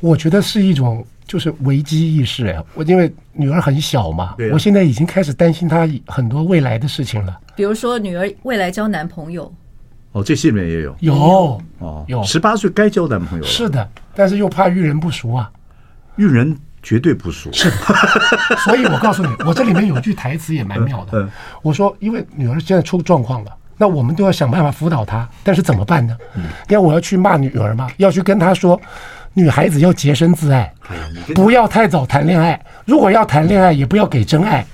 [SPEAKER 3] 我觉得是一种就是危机意识哎，我因为女儿很小嘛，我现在已经开始担心她很多未来的事情了。
[SPEAKER 2] 比如说女儿未来交男朋友，
[SPEAKER 1] 哦，这戏里面也有。
[SPEAKER 3] 有
[SPEAKER 1] 哦，
[SPEAKER 3] 有。
[SPEAKER 1] 十八岁该交男朋友了，
[SPEAKER 3] 是的，但是又怕遇人不熟啊，
[SPEAKER 1] 遇人绝对不淑，是
[SPEAKER 3] 所以我告诉你，我这里面有句台词也蛮妙的。
[SPEAKER 1] 嗯
[SPEAKER 3] 我说，因为女儿现在出状况了，那我们都要想办法辅导她，但是怎么办呢？
[SPEAKER 1] 嗯
[SPEAKER 3] 要我要去骂女儿吗？要去跟她说，女孩子要洁身自
[SPEAKER 1] 爱，
[SPEAKER 3] 不要太早谈恋爱。如果要谈恋爱，也不要给真爱。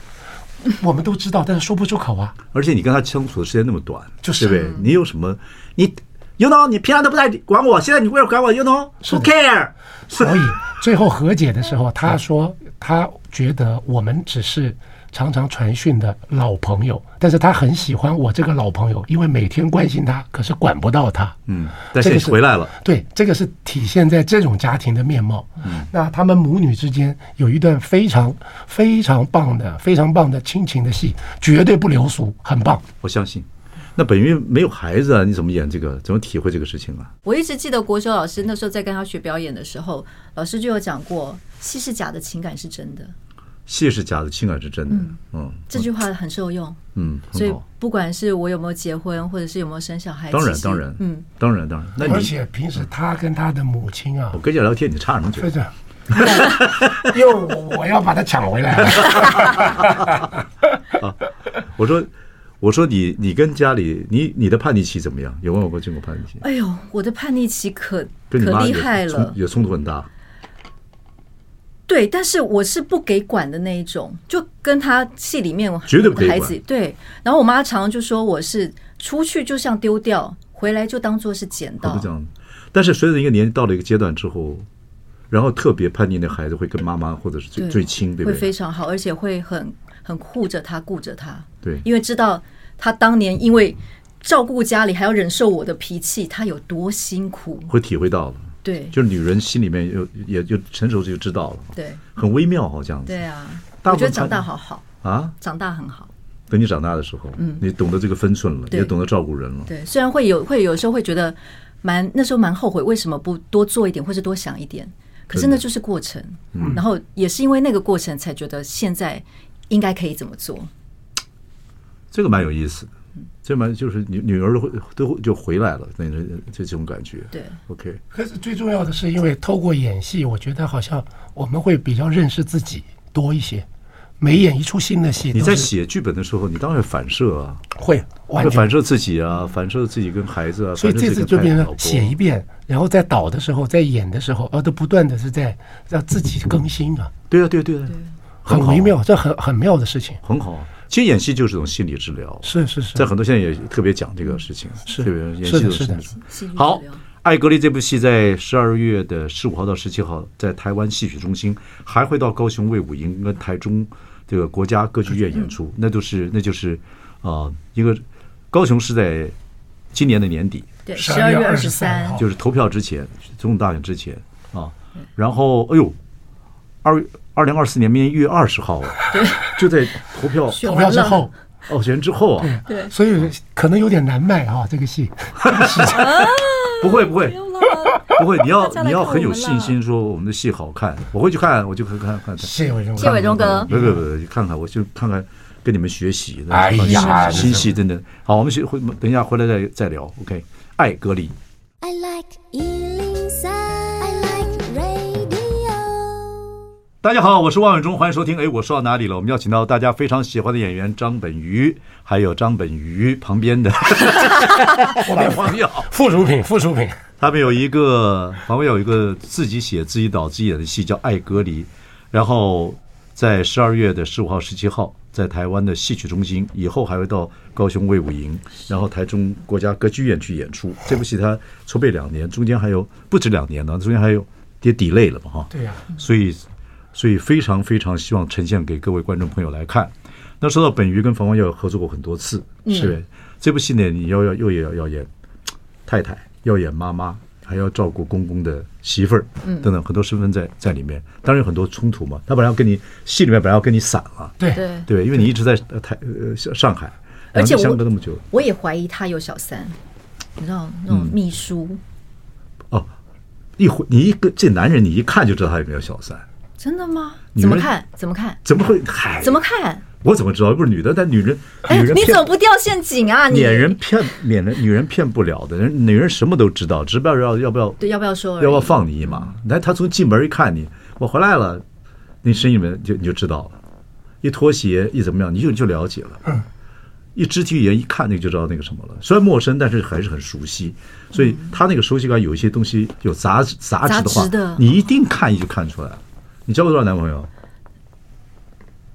[SPEAKER 3] 我们都知道，但是说不出口啊。
[SPEAKER 1] 而且你跟她相处的时间那么短，
[SPEAKER 3] 就是
[SPEAKER 1] 对不对？你有什么？你 you know，你平常都不太管我，现在你为了管我，you know，who care？
[SPEAKER 3] 所以最后和解的时候，他说他觉得我们只是常常传讯的老朋友，但是他很喜欢我这个老朋友，因为每天关心他，可是管不到他。
[SPEAKER 1] 嗯，但是你回来了，
[SPEAKER 3] 对，这个是体现在这种家庭的面貌。嗯，那他们母女之间有一段非常非常棒的、非常棒的亲情的戏，绝对不流俗，很棒。
[SPEAKER 1] 我相信。那本云没有孩子啊，你怎么演这个？怎么体会这个事情啊？
[SPEAKER 2] 我一直记得国修老师那时候在跟他学表演的时候，老师就有讲过，戏是假的，情感是真的。
[SPEAKER 1] 戏是假的，情感是真的。嗯
[SPEAKER 2] 这句话很受用。
[SPEAKER 1] 嗯，
[SPEAKER 2] 所以。不管是我有没有结婚，或者是有没有生小孩，
[SPEAKER 1] 当然当然，
[SPEAKER 2] 嗯，
[SPEAKER 1] 当然当然。那
[SPEAKER 3] 而
[SPEAKER 1] 你
[SPEAKER 3] 且平时他跟他的母亲啊
[SPEAKER 1] 我，跟你聊天，你插什么嘴
[SPEAKER 3] 又我要把他抢回来 啊。
[SPEAKER 1] 我说，我说你你跟家里你你的叛逆期怎么样？有没有过经过叛逆期？
[SPEAKER 2] 哎呦，我的叛逆期可可
[SPEAKER 1] 厉
[SPEAKER 2] 害了。
[SPEAKER 1] 有冲突很大。
[SPEAKER 2] 对，但是我是不给管的那一种，就跟他戏里面
[SPEAKER 1] 绝对不
[SPEAKER 2] 给孩子对。然后我妈常常就说我是出去就像丢掉，回来就当做是捡到
[SPEAKER 1] 不这。样。但是随着一个年纪到了一个阶段之后，然后特别叛逆的孩子会跟妈妈或者是最最亲，对不会？
[SPEAKER 2] 非常好，而且会很很护着他，顾着他。
[SPEAKER 1] 对。
[SPEAKER 2] 因为知道他当年因为照顾家里还要忍受我的脾气，他有多辛苦。
[SPEAKER 1] 会体会到了，
[SPEAKER 2] 对。
[SPEAKER 1] 就是女人心里面有也就成熟就知道了，
[SPEAKER 2] 对。
[SPEAKER 1] 很微妙好像。
[SPEAKER 2] 对啊，
[SPEAKER 1] 大
[SPEAKER 2] 我觉得长大好好，
[SPEAKER 1] 啊，
[SPEAKER 2] 长大很好。
[SPEAKER 1] 等你长大的时候，嗯，你懂得这个分寸了，也懂得照顾人了。
[SPEAKER 2] 对，虽然会有会有时候会觉得蛮那时候蛮后悔，为什么不多做一点，或是多想一点？可是那就是过程，
[SPEAKER 1] 嗯。
[SPEAKER 2] 然后也是因为那个过程，才觉得现在应该可以怎么做。
[SPEAKER 1] 这个蛮有意思的，这蛮就是女女儿会都就回来了，那这这种感觉。
[SPEAKER 2] 对
[SPEAKER 1] ，OK，
[SPEAKER 3] 可是最重要的是，因为透过演戏，我觉得好像我们会比较认识自己多一些。每演一出新的戏，
[SPEAKER 1] 你在写剧本的时候，你当然反射啊，
[SPEAKER 3] 会完全
[SPEAKER 1] 会反射自己啊，反射自己跟孩子啊，
[SPEAKER 3] 所以
[SPEAKER 1] 这
[SPEAKER 3] 次就变成写一遍，然后在导的时候，在演的时候，啊，都不断的是在让自己更新啊，
[SPEAKER 1] 对啊，对啊对啊，
[SPEAKER 3] 很微妙，这很很妙的事情。
[SPEAKER 1] 很好。其实演戏就是一种心理治疗，
[SPEAKER 3] 是是是，
[SPEAKER 1] 在很多现在也特别讲这个事情，
[SPEAKER 3] 是。是的是的。
[SPEAKER 1] 好
[SPEAKER 2] 疗，《
[SPEAKER 1] 爱隔离》这部戏在十二月的十五号到十七号在台湾戏曲中心，还会到高雄卫武营跟台中这个国家歌剧院演出，那都是那就是啊、呃一个高雄是在今年的年底，
[SPEAKER 3] 对，
[SPEAKER 2] 十二月
[SPEAKER 3] 月
[SPEAKER 2] 二十三，
[SPEAKER 1] 就是投票之前，总统大选之前啊。然后，哎呦，二二零二四年明年一月二十号啊，就在投票
[SPEAKER 3] 投票之后，
[SPEAKER 1] 哦选之后啊，
[SPEAKER 2] 对，
[SPEAKER 3] 所以可能有点难卖啊，这个戏。
[SPEAKER 1] 不会不会
[SPEAKER 2] 不。
[SPEAKER 1] 会，你要你要很有信心，说我们的戏好看，我会去看，我就看看看。
[SPEAKER 3] 谢伟忠，
[SPEAKER 2] 谢伟忠哥
[SPEAKER 1] 不不不，看看我就看看，跟你们学习。
[SPEAKER 3] 哎呀
[SPEAKER 1] 新新戏真的好，我们学会等一下回来再再聊。OK，爱隔离。
[SPEAKER 4] I like
[SPEAKER 1] 大家好，我是王伟忠，欢迎收听。哎，我说到哪里了？我们邀请到大家非常喜欢的演员张本鱼，还有张本鱼旁边 的朋友。
[SPEAKER 3] 附属品，附属品。
[SPEAKER 1] 他们有一个，旁边有一个自己写、自己导、自己演的戏叫《爱隔离》，然后在十二月的十五号、十七号，在台湾的戏曲中心，以后还会到高雄卫武营，然后台中国家歌剧院去演出。这部戏他筹备两年，中间还有不止两年呢，中间还有也 delay 了嘛，哈。
[SPEAKER 3] 对呀、
[SPEAKER 1] 所以，所以非常非常希望呈现给各位观众朋友来看。那说到本鱼跟冯光耀合作过很多次，是？这部戏呢，你要要又也要要演太太，要演妈妈，还要照顾公公的媳妇儿，等等很多身份在在里面。当然有很多冲突嘛。他本来要跟你戏里面本来要跟你散了，
[SPEAKER 3] 对
[SPEAKER 2] 对，
[SPEAKER 1] 对，因为你一直在呃台呃上海，
[SPEAKER 2] 而且我
[SPEAKER 1] 相隔那么久，
[SPEAKER 2] 我也怀疑他有小三，你知道那种秘书，
[SPEAKER 1] 哦，一回你一个这男人，你一看就知道他有没有小三。
[SPEAKER 2] 真的
[SPEAKER 1] 吗？
[SPEAKER 2] 怎么看？怎么看？
[SPEAKER 1] 怎么会？嗨，
[SPEAKER 2] 怎么看？
[SPEAKER 1] 我怎么知道？又不是女的，但女人，
[SPEAKER 2] 哎
[SPEAKER 1] 女人，骗
[SPEAKER 2] 你怎么不掉陷阱啊？你
[SPEAKER 1] 免人骗，免人女人骗不了的，人女人什么都知道，只不知道要要不要
[SPEAKER 2] 对要不要说？
[SPEAKER 1] 要不要放你一马？来他从进门一看你，我回来了，那声音里面就你就知道了，一脱鞋一怎么样，你就就了解了。一肢体语言一看那个就知道那个什么了，虽然陌生，但是还是很熟悉。所以他那个熟悉感有一些东西有杂质杂质的话
[SPEAKER 2] 杂质的，
[SPEAKER 1] 你一定看一就看出来。你交过多少男朋友？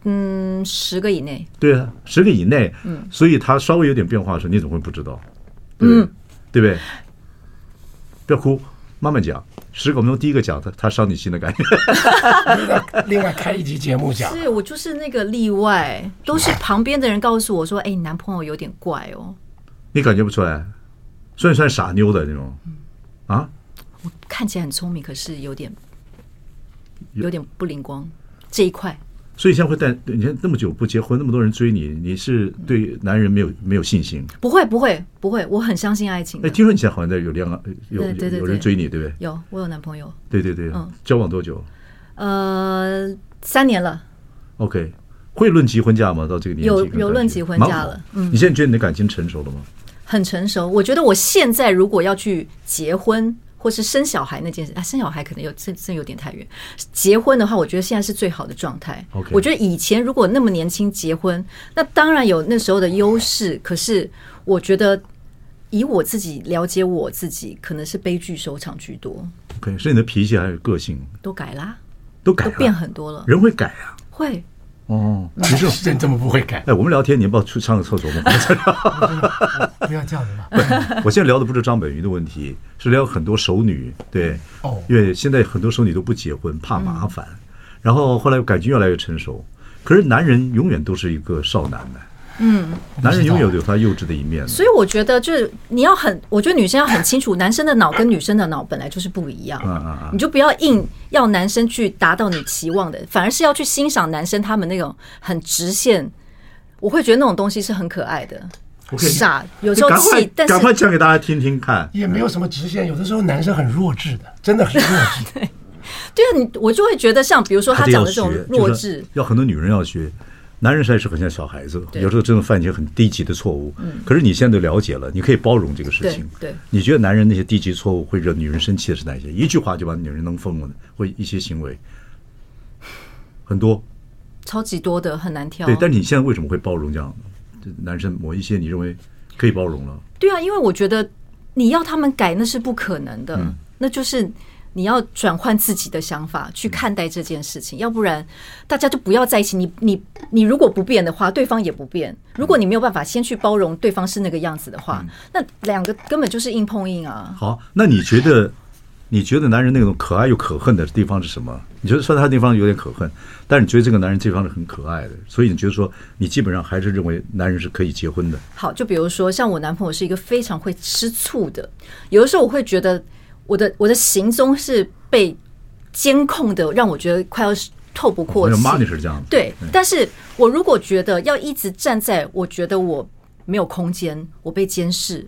[SPEAKER 2] 嗯，十个以内。
[SPEAKER 1] 对啊，十个以内。嗯，所以他稍微有点变化的时候，你怎么会不知道？对不对？对不对？不要哭，慢慢讲。十个我们用第一个讲，他他伤你心的感觉。
[SPEAKER 3] 另外开一集节目讲，
[SPEAKER 2] 是我就是那个例外，都是旁边的人告诉我说：“哎，你男朋友有点怪哦。
[SPEAKER 1] 你感觉不出来，算不算傻妞的那种？啊？”
[SPEAKER 2] 我看起来很聪明，可是有点有点不灵光这一块。
[SPEAKER 1] 所以现在会带你看那么久不结婚，那么多人追你，你是对男人没有没有信心？
[SPEAKER 2] 不会不会不会，我很相信爱情的。
[SPEAKER 1] 哎，听说你现在好像在有恋爱，有有人追你，对不对？
[SPEAKER 2] 有，我有男朋友。
[SPEAKER 1] 对对对，
[SPEAKER 2] 嗯
[SPEAKER 1] 交往多久
[SPEAKER 2] 呃，三年了
[SPEAKER 1] ，？OK，会论及婚嫁吗？到这个年纪
[SPEAKER 2] 有有论及婚嫁了嗯
[SPEAKER 1] 你现在觉得你的感情成熟了吗？
[SPEAKER 2] 很成熟。我觉得我现在如果要去结婚或是生小孩那件事，啊，生小孩可能有这这有点太远。结婚的话，我觉得现在是最好的状
[SPEAKER 1] 态。
[SPEAKER 2] 我觉得以前如果那么年轻结婚，那当然有那时候的优势。可是我觉得以我自己了解我自己，可能是悲剧收场居多
[SPEAKER 1] ，OK，是你的脾气还有个性
[SPEAKER 2] 都改啦，
[SPEAKER 1] 都改了，
[SPEAKER 2] 都变很多了。
[SPEAKER 1] 人会改啊。
[SPEAKER 2] 会
[SPEAKER 1] 哦，
[SPEAKER 3] 其实 真这么不会改？
[SPEAKER 1] 哎，我们聊天，你要不要去上个厕所吗？
[SPEAKER 3] 不要这样子嘛。
[SPEAKER 1] 我现在聊的不是张本鱼的问题，是聊很多熟女。对，
[SPEAKER 3] 哦
[SPEAKER 1] 因为现在很多熟女都不结婚，怕麻烦，然后后来感情越来越成熟。可是男人永远都是一个少男的，嗯，男人永远有他幼稚的一面。
[SPEAKER 2] 所以我觉得，就是你要很，我觉得女生要很清楚，男生的脑跟女生的脑本来就是不一样
[SPEAKER 1] 嗯嗯嗯，
[SPEAKER 2] 你就不要硬要男生去达到你期望的，反而是要去欣赏男生他们那种很直线。我会觉得那种东西是很可爱的傻有时候气，但
[SPEAKER 1] 赶快讲给大家听听看。
[SPEAKER 3] 也没有什么直线，有的时候男生很弱智的，真的很弱智。
[SPEAKER 2] 对啊，你我就会觉得像比如说他讲的这
[SPEAKER 1] 种
[SPEAKER 2] 弱
[SPEAKER 1] 就是
[SPEAKER 2] 智，
[SPEAKER 1] 要很多女人要学。男人实在是很像小孩子，有时候真的犯一些很低级的错误。可是你现在都了解了，你可以包容这个事情。
[SPEAKER 2] 对对
[SPEAKER 1] 你觉得男人那些低级错误会惹女人生气的是哪些？一句话就把女人弄疯了的，或一些行为很多。
[SPEAKER 2] 超级多的很难挑。
[SPEAKER 1] 对，但你现在为什么会包容这样？这男生某一些你认为可以包容了？
[SPEAKER 2] 对啊，因为我觉得你要他们改那是不可能的，
[SPEAKER 1] 嗯
[SPEAKER 2] 那就是你要转换自己的想法去看待这件事情，要不然大家就不要在一起。你你你如果不变的话，对方也不变。如果你没有办法先去包容对方是那个样子的话，
[SPEAKER 1] 嗯
[SPEAKER 2] 那两个根本就是硬碰硬啊。
[SPEAKER 1] 好，那你觉得，你觉得男人那种可爱又可恨的地方是什么？你觉得说他地方有点可恨，但是你觉得这个男人这方是很可爱的，所以你觉得说你基本上还是认为男人是可以结婚的。
[SPEAKER 2] 好，就比如说像我男朋友是一个非常会吃醋的，有的时候我会觉得我的我的行踪是被监控的，让我觉得快要透不过气。
[SPEAKER 1] 我妈你是这样子，
[SPEAKER 2] 对，但是我如果觉得要一直站在我觉得我没有空间，我被监视，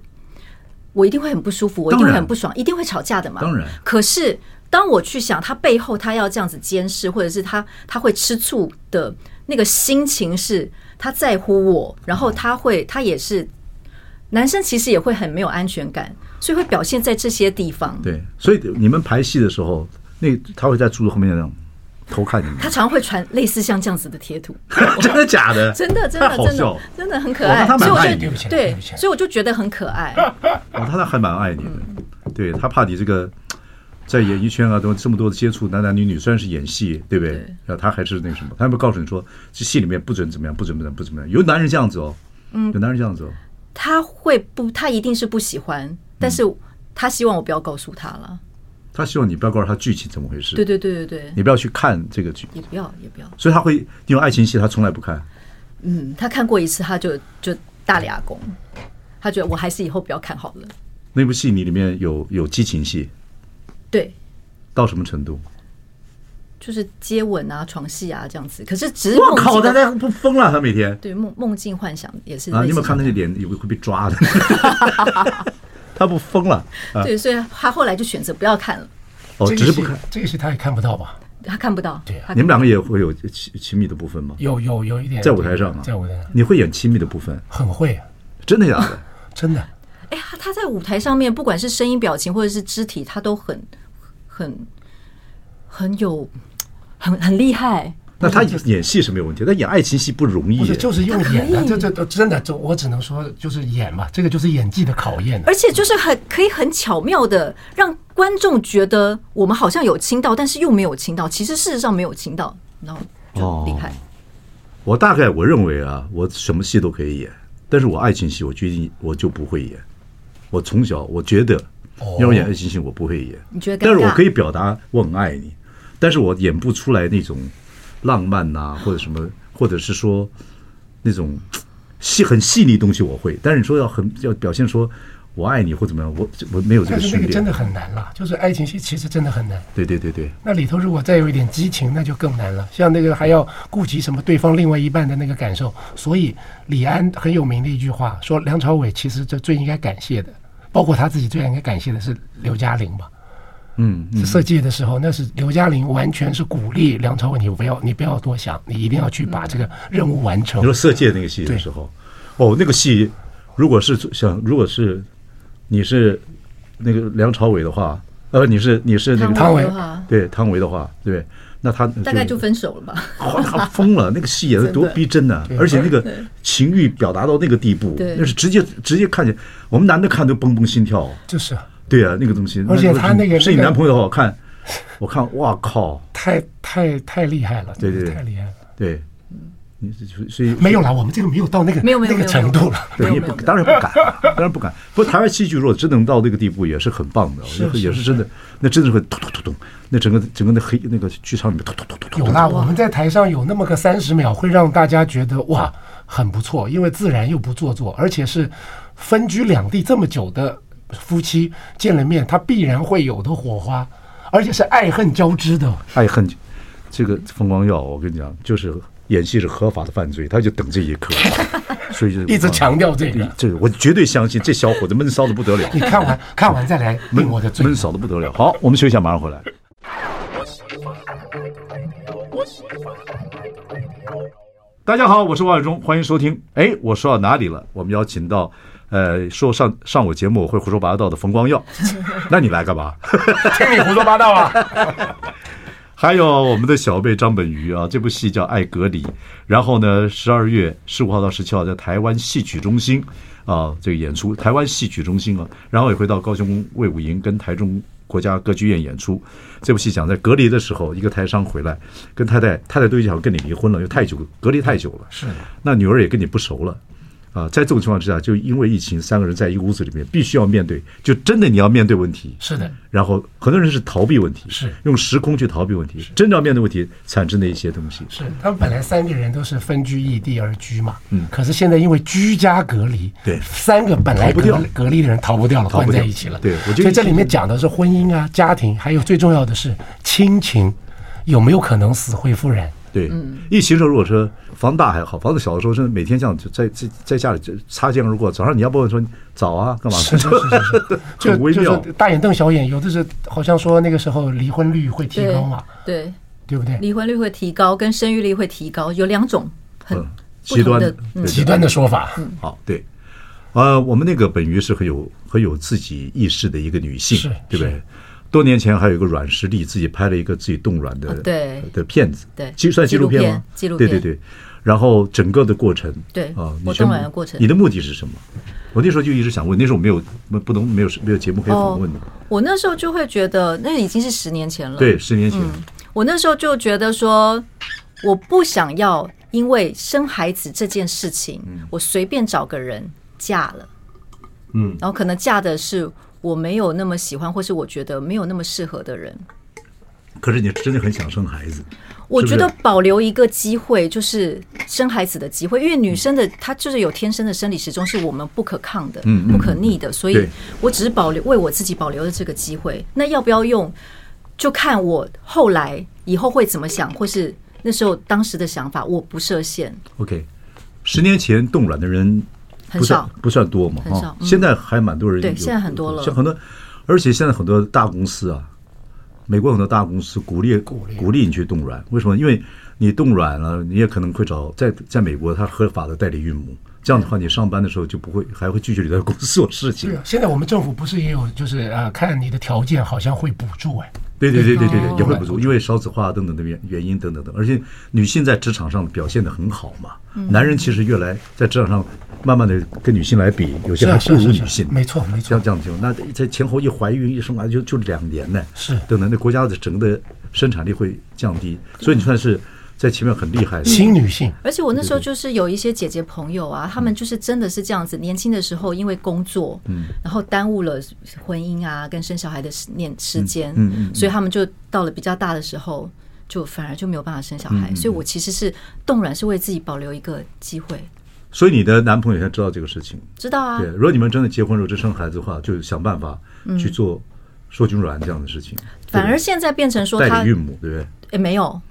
[SPEAKER 2] 我一定会很不舒服，我一定会很不爽，一定会吵架的嘛。
[SPEAKER 1] 当然。
[SPEAKER 2] 可是当我去想他背后他要这样子监视，或者是他他会吃醋的那个心情，是他在乎我，然后他会他也是男生，其实也会很没有安全感，所以会表现在这些地方。
[SPEAKER 1] 对，所以你们排戏的时候，那他会在柱子后面那样偷看你们，
[SPEAKER 2] 他常常会传类似像这样子的贴图。
[SPEAKER 1] 真的假的？
[SPEAKER 2] 真的，真的，真的，真的很可爱，
[SPEAKER 1] 他蛮爱你
[SPEAKER 2] 所以我就
[SPEAKER 3] 对
[SPEAKER 2] 所以我就觉得很可爱。
[SPEAKER 1] 哦，他还蛮爱你的，对他怕你这个在演艺圈啊，都这么多的接触，男男女女，虽然是演戏，对不对？
[SPEAKER 2] 对
[SPEAKER 1] 然后他还是那个什么，他会告诉你说，这戏里面不准怎么样，不准怎么样，不怎么样。有男人这样子哦，嗯，有男人这样子哦，
[SPEAKER 2] 他会不，他一定是不喜欢，但是他希望我不要告诉他了。
[SPEAKER 1] 他希望你不要告诉他剧情怎么回事，
[SPEAKER 2] 对对对对对，
[SPEAKER 1] 你不要去看这个剧，
[SPEAKER 2] 也不要也不要。
[SPEAKER 1] 所以他会因为爱情戏，他从来不看。
[SPEAKER 2] 嗯，他看过一次，他就就大俩公，他觉得我还是以后不要看好了。
[SPEAKER 1] 那部戏你里面有有激情戏，
[SPEAKER 2] 对，
[SPEAKER 1] 到什么程度？
[SPEAKER 2] 就是接吻啊、床戏啊这样子。可是只
[SPEAKER 1] 我靠，他
[SPEAKER 2] 境的，
[SPEAKER 1] 在不疯了，他每天
[SPEAKER 2] 对梦梦境幻想也是
[SPEAKER 1] 啊！你有没有看那些脸有会被抓的？他不疯了啊！
[SPEAKER 2] 对，所以他后来就选择不要看了。
[SPEAKER 1] 哦，只是不看。
[SPEAKER 3] 这个戏他也看不到吧？
[SPEAKER 2] 他看不到。
[SPEAKER 3] 对啊
[SPEAKER 1] 你们两个也会有亲亲密的部分吗？
[SPEAKER 3] 有有有一点
[SPEAKER 1] 在舞台上啊，
[SPEAKER 3] 在舞台上
[SPEAKER 1] 你会演亲密的部分？
[SPEAKER 3] 很会，
[SPEAKER 1] 真的假的？
[SPEAKER 3] 真的。
[SPEAKER 2] 哎，呀他在舞台上面，不管是声音、表情或者是肢体，他都很很很有很很厉害。
[SPEAKER 1] 那他演戏是没有问题，但演爱情戏不容易耶。
[SPEAKER 3] 不是，就是用演的，这这这真的，这我只能说，就是演嘛，这个就是演技的考验。
[SPEAKER 2] 而且就是很可以很巧妙的让观众觉得我们好像有亲到，但是又没有亲到，其实事实上没有亲到，然后就厉害。
[SPEAKER 1] 我大概我认为啊，我什么戏都可以演，但是我爱情戏我决定我就不会演。我从小我觉得，要演爱情戏我不会演。
[SPEAKER 2] 你觉得？
[SPEAKER 1] 但是我可以表达我很爱你，但是我演不出来那种浪漫呐、啊，或者什么，或者是说那种细很细腻东西我会。但是你说要很要表现说我爱你或怎么样，我我没有这个训练。
[SPEAKER 3] 但是那个真的很难了，就是爱情戏其实真的很难。
[SPEAKER 1] 对对对对，
[SPEAKER 3] 那里头如果再有一点激情，那就更难了。像那个还要顾及什么对方另外一半的那个感受，所以李安很有名的一句话说，梁朝伟其实这最应该感谢的，包括他自己最应该感谢的是刘嘉玲吧。
[SPEAKER 1] 嗯，嗯
[SPEAKER 3] 设计的时候，那是刘嘉玲完全是鼓励梁朝伟，你不要你不要多想，你一定要去把这个任务完成。
[SPEAKER 1] 你说《色戒》那个戏的时候，哦，那个戏如果是想如果是你是那个梁朝伟的话，呃，你是你是那个
[SPEAKER 3] 汤唯
[SPEAKER 1] 对汤唯的话，对，那他
[SPEAKER 2] 大概就分手了吧。
[SPEAKER 1] 哇，他疯了！那个戏演的多逼真呢、
[SPEAKER 3] 真的
[SPEAKER 1] 而且那个情欲表达到那个地步，
[SPEAKER 2] 对
[SPEAKER 1] 那是直接直接看见我们男的看都蹦蹦心跳。
[SPEAKER 3] 就是
[SPEAKER 1] 对啊，那个东西，
[SPEAKER 3] 而且他那个
[SPEAKER 1] 是你男朋友的话，我看，我看，哇靠！
[SPEAKER 3] 太太太厉害了，
[SPEAKER 1] 对对对
[SPEAKER 3] 太厉害了。
[SPEAKER 1] 对，你所以
[SPEAKER 3] 没有啦，我们这个没有到那个那个
[SPEAKER 2] 没有那个
[SPEAKER 3] 程度了。
[SPEAKER 1] 对，也不当然不敢，当然不敢。不过台湾戏剧如果真能到那个地步，也是很棒的，也是真的，那真的会突突突突，那整个整个那黑那个剧场里面突突突突突。
[SPEAKER 3] 有啦，我们在台上有那么个三十秒，会让大家觉得哇很不错，因为自然又不做作，而且是分居两地这么久的夫妻见了面，他必然会有的火花，而且是爱恨交织的。
[SPEAKER 1] 爱恨，这个冯光耀，我跟你讲，就是演戏是合法的犯罪，他就等这一刻，所以就
[SPEAKER 3] 一直强调这个
[SPEAKER 1] 这个我绝对相信这小伙子闷骚的不得了，
[SPEAKER 3] 你看完看完再来闷我的罪。
[SPEAKER 1] 闷骚的不得了。好，我们休息一下，马上回来。大家好，我是王伟忠，欢迎收听。哎，我说到哪里了？我们邀请到，呃，说上上我节目我会胡说八道的冯光耀，那你来干嘛？
[SPEAKER 3] 听你胡说八道啊！
[SPEAKER 1] 还有我们的小辈张本鱼啊，这部戏叫《爱隔离》，然后呢，十二月十五号到十七号在台湾戏曲中心啊这个演出，台湾戏曲中心啊，然后也会到高雄卫武营跟台中国家歌剧院演出。这部戏讲在隔离的时候，一个台商回来，跟太太太太都想跟你离婚了，因为太久隔离太久了，
[SPEAKER 3] 是
[SPEAKER 1] 那女儿也跟你不熟了。啊，在这种情况之下，就因为疫情，三个人在一个屋子里面，必须要面对，就真的你要面对问题。
[SPEAKER 3] 是的，
[SPEAKER 1] 然后很多人是逃避问题，
[SPEAKER 3] 是
[SPEAKER 1] 用时空去逃避问题，真正要面对问题产生的一些东西。
[SPEAKER 3] 是他们本来三个人都是分居异地而居嘛，嗯，可是现在因为居家隔离，
[SPEAKER 1] 对
[SPEAKER 3] 三个本
[SPEAKER 1] 来不掉
[SPEAKER 3] 隔离的人逃不掉了，关在一起了。
[SPEAKER 1] 对我觉得
[SPEAKER 3] 所以这里面讲的是婚姻啊、家庭，还有最重要的是亲情，有没有可能死灰复燃？
[SPEAKER 1] 对，疫情时候如果说房子大还好，房子小的时候，真的每天这样就在在在家里就擦肩而过。早上你要不问说早啊，干嘛？
[SPEAKER 3] 是是是是，就
[SPEAKER 1] 很微妙。
[SPEAKER 3] 就是大眼瞪小眼，有的是好像说那个时候离婚率会提高嘛，
[SPEAKER 2] 对，
[SPEAKER 3] 对。不对？
[SPEAKER 2] 离婚率会提高，跟生育率会提高，有两种很
[SPEAKER 1] 嗯极端
[SPEAKER 2] 的
[SPEAKER 3] 极端的说法，
[SPEAKER 1] 好，对，呃，我们那个本鱼是很有很有自己意识的一个女性，
[SPEAKER 3] 是
[SPEAKER 1] 对不对？
[SPEAKER 3] 是？
[SPEAKER 1] 多年前还有一个软实力，自己拍了一个自己冻卵的、的片子，
[SPEAKER 2] 对
[SPEAKER 1] 其实算纪录片吗？
[SPEAKER 2] 纪录片
[SPEAKER 1] 对对对。然后整个的过程，
[SPEAKER 2] 对
[SPEAKER 1] 啊，
[SPEAKER 2] 我
[SPEAKER 1] 你
[SPEAKER 2] 冻卵的过程
[SPEAKER 1] 你的目的是什么？我那时候就一直想问，那时候我没有不不能没有没有节目可以访问的，
[SPEAKER 2] 我那时候就会觉得，那已经是十年前了。
[SPEAKER 1] 对，十年前，
[SPEAKER 2] 我那时候就觉得说，我不想要因为生孩子这件事情，我随便找个人嫁了，
[SPEAKER 1] 嗯，
[SPEAKER 2] 然后可能嫁的是我没有那么喜欢，或是我觉得没有那么适合的人。
[SPEAKER 1] 可是你真的很想生孩子，
[SPEAKER 2] 我觉得保留一个机会，就是生孩子的机会，因为女生的她就是有天生的生理时钟，是我们不可抗的、不可逆的，所以我只是保留为我自己保留了这个机会。那要不要用，就看我后来以后会怎么想，或是那时候当时的想法，我不设限。
[SPEAKER 1] OK，十年前冻卵的人
[SPEAKER 2] 很少
[SPEAKER 1] 不算多嘛，哈
[SPEAKER 2] 很少，嗯
[SPEAKER 1] 现在还蛮多人有，
[SPEAKER 2] 对现在很多了
[SPEAKER 1] 像很多，而且现在很多大公司啊，美国很多大公司鼓励鼓励你去冻卵，为什么？因为你冻卵了，你也可能会找在在美国他合法的代理孕母，这样的话你上班的时候就不会还会继续留在公司做事情
[SPEAKER 3] 对。啊，现在我们政府不是也有就是呃，看你的条件好像会补助哎。
[SPEAKER 1] 对对对对
[SPEAKER 2] 对
[SPEAKER 1] 也会补助，因为少子化等等的原原因等等等，而且女性在职场上表现的很好嘛，男人其实越来在职场上慢慢的跟女性来比，有些还不如女性，
[SPEAKER 3] 没错没错。
[SPEAKER 1] 这样这样就那在前后一怀孕一生完就就两年呢，
[SPEAKER 3] 是
[SPEAKER 1] 等等，那国家的整个的生产力会降低，所以你算是在前面很厉害
[SPEAKER 3] 新女性。
[SPEAKER 2] 而且我那时候就是有一些姐姐朋友啊，她们就是真的是这样子，年轻的时候因为工作，嗯，然后耽误了婚姻啊跟生小孩的时年时间，嗯嗯，所以他们就到了比较大的时候，就反而就没有办法生小孩。所以我其实是冻卵是为自己保留一个机会。
[SPEAKER 1] 所以你的男朋友现在知道这个事情？
[SPEAKER 2] 知道啊。
[SPEAKER 1] 对，如果你们真的结婚如果真生孩子的话，就想办法去做受精卵这样的事情。
[SPEAKER 2] 反而现在变成说他
[SPEAKER 1] 代理孕母，对不对？
[SPEAKER 2] 哎，没有，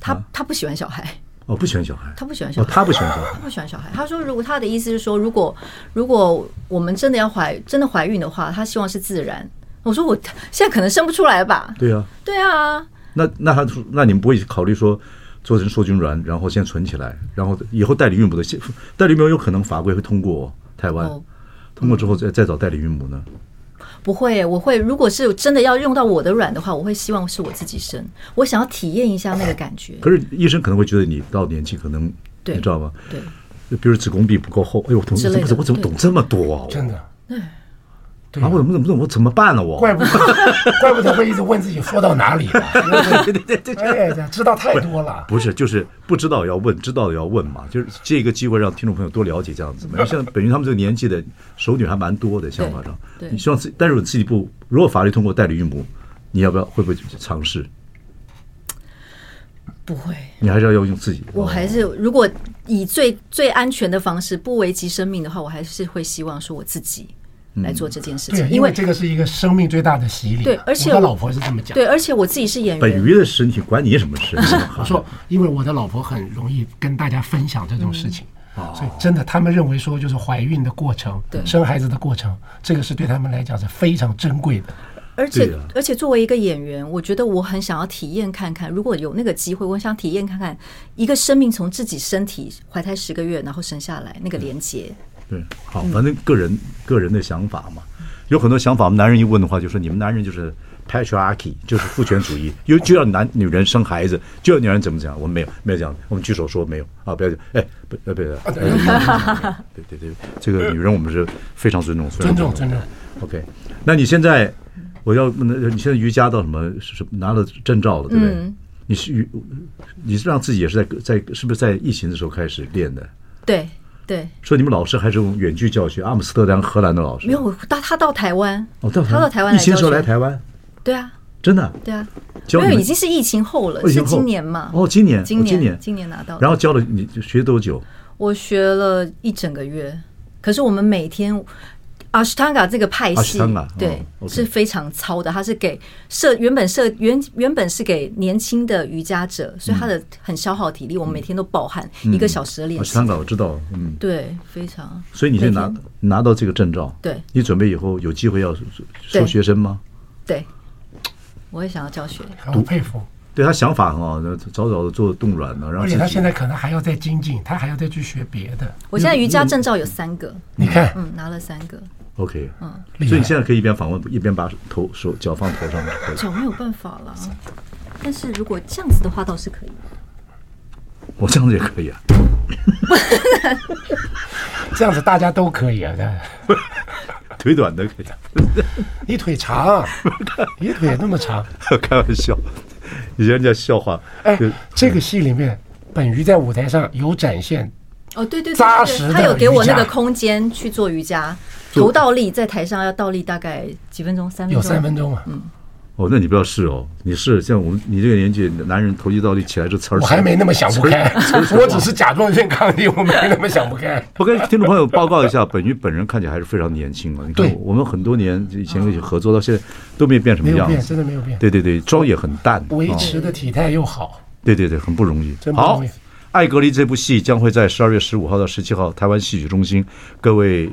[SPEAKER 2] 他他不喜欢小孩。
[SPEAKER 1] 哦，不喜欢小孩，
[SPEAKER 2] 他不喜欢小孩，
[SPEAKER 1] 哦，他不喜欢小孩，
[SPEAKER 2] 他不喜欢小孩。他说，如果他的意思是说，如果如果我们真的要怀，真的怀孕的话，他希望是自然。我说，我现在可能生不出来吧？
[SPEAKER 1] 对啊，
[SPEAKER 2] 对啊。
[SPEAKER 1] 那那他那你们不会考虑说做成受精卵，然后先存起来，然后以后代理孕母的代理孕母有可能法规会通过台湾，
[SPEAKER 2] 哦、
[SPEAKER 1] 通过之后再再找代理孕母呢？
[SPEAKER 2] 不会，我会如果是真的要用到我的卵的话，我会希望是我自己生，我想要体验一下那个感觉。
[SPEAKER 1] 可是医生可能会觉得你到年纪可能，
[SPEAKER 2] 对，
[SPEAKER 1] 你知道吗？
[SPEAKER 2] 对，
[SPEAKER 1] 比如子宫壁不够厚，哎呦，我懂，我怎么我怎么懂这么多啊？
[SPEAKER 3] 真的，
[SPEAKER 2] 对。
[SPEAKER 1] 啊！我怎么怎么怎么我怎么办呢？我
[SPEAKER 3] 怪不得，怪不得会一直问自己说到哪里了。对对对对，知道太多了。
[SPEAKER 1] 不是，就是不知道要问，知道要问嘛。就是这个机会让听众朋友多了解这样子嘛。像 本于他们这个年纪的熟女还蛮多的，想法上。
[SPEAKER 2] 对。
[SPEAKER 1] 你希望自己，但是我自己不，如果法律通过代理孕母，你要不要？会不会尝试？
[SPEAKER 2] 不会。
[SPEAKER 1] 你还是要要用自己。
[SPEAKER 2] 我还是如果以最最安全的方式，不危及生命的话，我还是会希望说我自己。来做这件事情，
[SPEAKER 3] 因为这个是一个生命最大的洗礼。
[SPEAKER 2] 对，而且
[SPEAKER 3] 我的老婆是这么讲。
[SPEAKER 2] 对，而且我自己是演员。
[SPEAKER 1] 本鱼的身体关你什么事？
[SPEAKER 3] 我说，因为我的老婆很容易跟大家分享这种事情，所以真的，他们认为说，就是怀孕的过程，生孩子的过程，这个是对他们来讲是非常珍贵的。
[SPEAKER 2] 而且，而且作为一个演员，我觉得我很想要体验看看，如果有那个机会，我想体验看看一个生命从自己身体怀胎十个月，然后生下来那个连接。
[SPEAKER 1] 对，好，反正个人、嗯、个人的想法嘛，有很多想法。我们男人一问的话，就说你们男人就是 patriarchy，就是父权主义，又 就要男女人生孩子，就要女人怎么讲？我们没有，没有这样，我们举手说没有啊！不要讲，哎，不，呃，不，要，对对 对，这个女人我们是非常尊重，
[SPEAKER 3] 尊重尊重。
[SPEAKER 1] OK，那你现在我要问，你现在瑜伽到什么？是拿了证照了，对不对？嗯、你是瑜，你是让自己也是在在是不是在疫情的时候开始练的？
[SPEAKER 2] 对。对，
[SPEAKER 1] 说你们老师还是用远距教学，阿姆斯特丹、荷兰的老师。
[SPEAKER 2] 没有，到他到台湾，
[SPEAKER 1] 哦，到
[SPEAKER 2] 他到台湾，
[SPEAKER 1] 疫情时候来台湾。
[SPEAKER 2] 对啊，
[SPEAKER 1] 真的。
[SPEAKER 2] 对啊，因为已经是疫情后了，是今年嘛？
[SPEAKER 1] 哦，今年，
[SPEAKER 2] 今
[SPEAKER 1] 年，
[SPEAKER 2] 今年拿到。
[SPEAKER 1] 然后教了你学多久？
[SPEAKER 2] 我学了一整个月，可是我们每天。阿斯汤嘎这个派系，对，是非常糙的。它是给设原本设原原本是给年轻的瑜伽者，所以它的很消耗体力。我们每天都暴汗，一个小时的练习。
[SPEAKER 1] 阿斯汤嘎我知道，嗯，
[SPEAKER 2] 对，非常。
[SPEAKER 1] 所以你现在拿拿到这个证照，
[SPEAKER 2] 对，
[SPEAKER 1] 你准备以后有机会要收学生吗？
[SPEAKER 2] 对，我也想要教学，
[SPEAKER 3] 很佩服。
[SPEAKER 1] 对他想法很好，早早的做冻卵呢，然后
[SPEAKER 3] 而且他现在可能还要再精进，他还要再去学别的。
[SPEAKER 2] 我现在瑜伽证照有三个，
[SPEAKER 3] 你看，
[SPEAKER 2] 嗯，拿了三个。
[SPEAKER 1] OK，嗯，所以你现在可以一边访问一边把头手脚放头上。
[SPEAKER 2] 脚没有办法了，但是如果这样子的话倒是可以。
[SPEAKER 1] 我这样子也可以啊。
[SPEAKER 3] 这样子大家都可以啊，
[SPEAKER 1] 腿短的可以。
[SPEAKER 3] 你腿长，你腿那么长，
[SPEAKER 1] 开玩笑，以前人家笑话。
[SPEAKER 3] 哎，这个戏里面，本鱼在舞台上有展现。
[SPEAKER 2] 哦，对对对，
[SPEAKER 3] 扎实的，
[SPEAKER 2] 他有给我那个空间去做瑜伽，头倒立在台上要倒立大概几分钟，三分钟，
[SPEAKER 3] 有三分钟啊，
[SPEAKER 2] 嗯，
[SPEAKER 1] 哦，那你不要试哦，你试像我们你这个年纪，男人头一倒立起来这词儿，
[SPEAKER 3] 我还没那么想不开，我只是甲状腺亢进，我没那么想不开。
[SPEAKER 1] 我跟听众朋友报告一下，本于本人看起来还是非常年轻啊，你看我们很多年以前一起合作到现在都没有变什么样子，
[SPEAKER 3] 真的没有变，
[SPEAKER 1] 对对对，妆也很淡，
[SPEAKER 3] 维持的体态又好，
[SPEAKER 1] 对对对，很不容易，好。《爱隔离》这部戏将会在十二月十五号到十七号台湾戏曲中心。各位，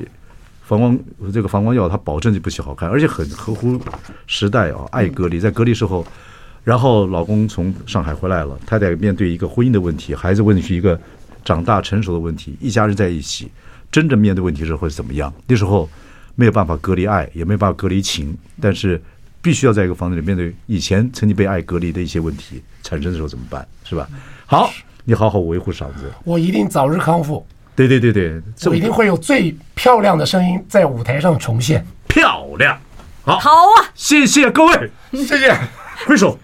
[SPEAKER 1] 防光这个防光药，它保证这部戏好看，而且很合乎时代啊！《爱隔离》在隔离时候，然后老公从上海回来了，太太面对一个婚姻的问题，孩子问题是一个长大成熟的问题，一家人在一起，真正面对问题时候会怎么样？那时候没有办法隔离爱，也没有办法隔离情，但是必须要在一个房子里面对以前曾经被爱隔离的一些问题产生的时候怎么办？是吧？好，你好好维护嗓子，
[SPEAKER 3] 我一定早日康复。
[SPEAKER 1] 对对对对，
[SPEAKER 3] 我一定会有最漂亮的声音在舞台上重现。
[SPEAKER 1] 漂亮，好，
[SPEAKER 2] 好啊，
[SPEAKER 1] 谢谢各位，
[SPEAKER 3] 谢谢，
[SPEAKER 1] 挥手。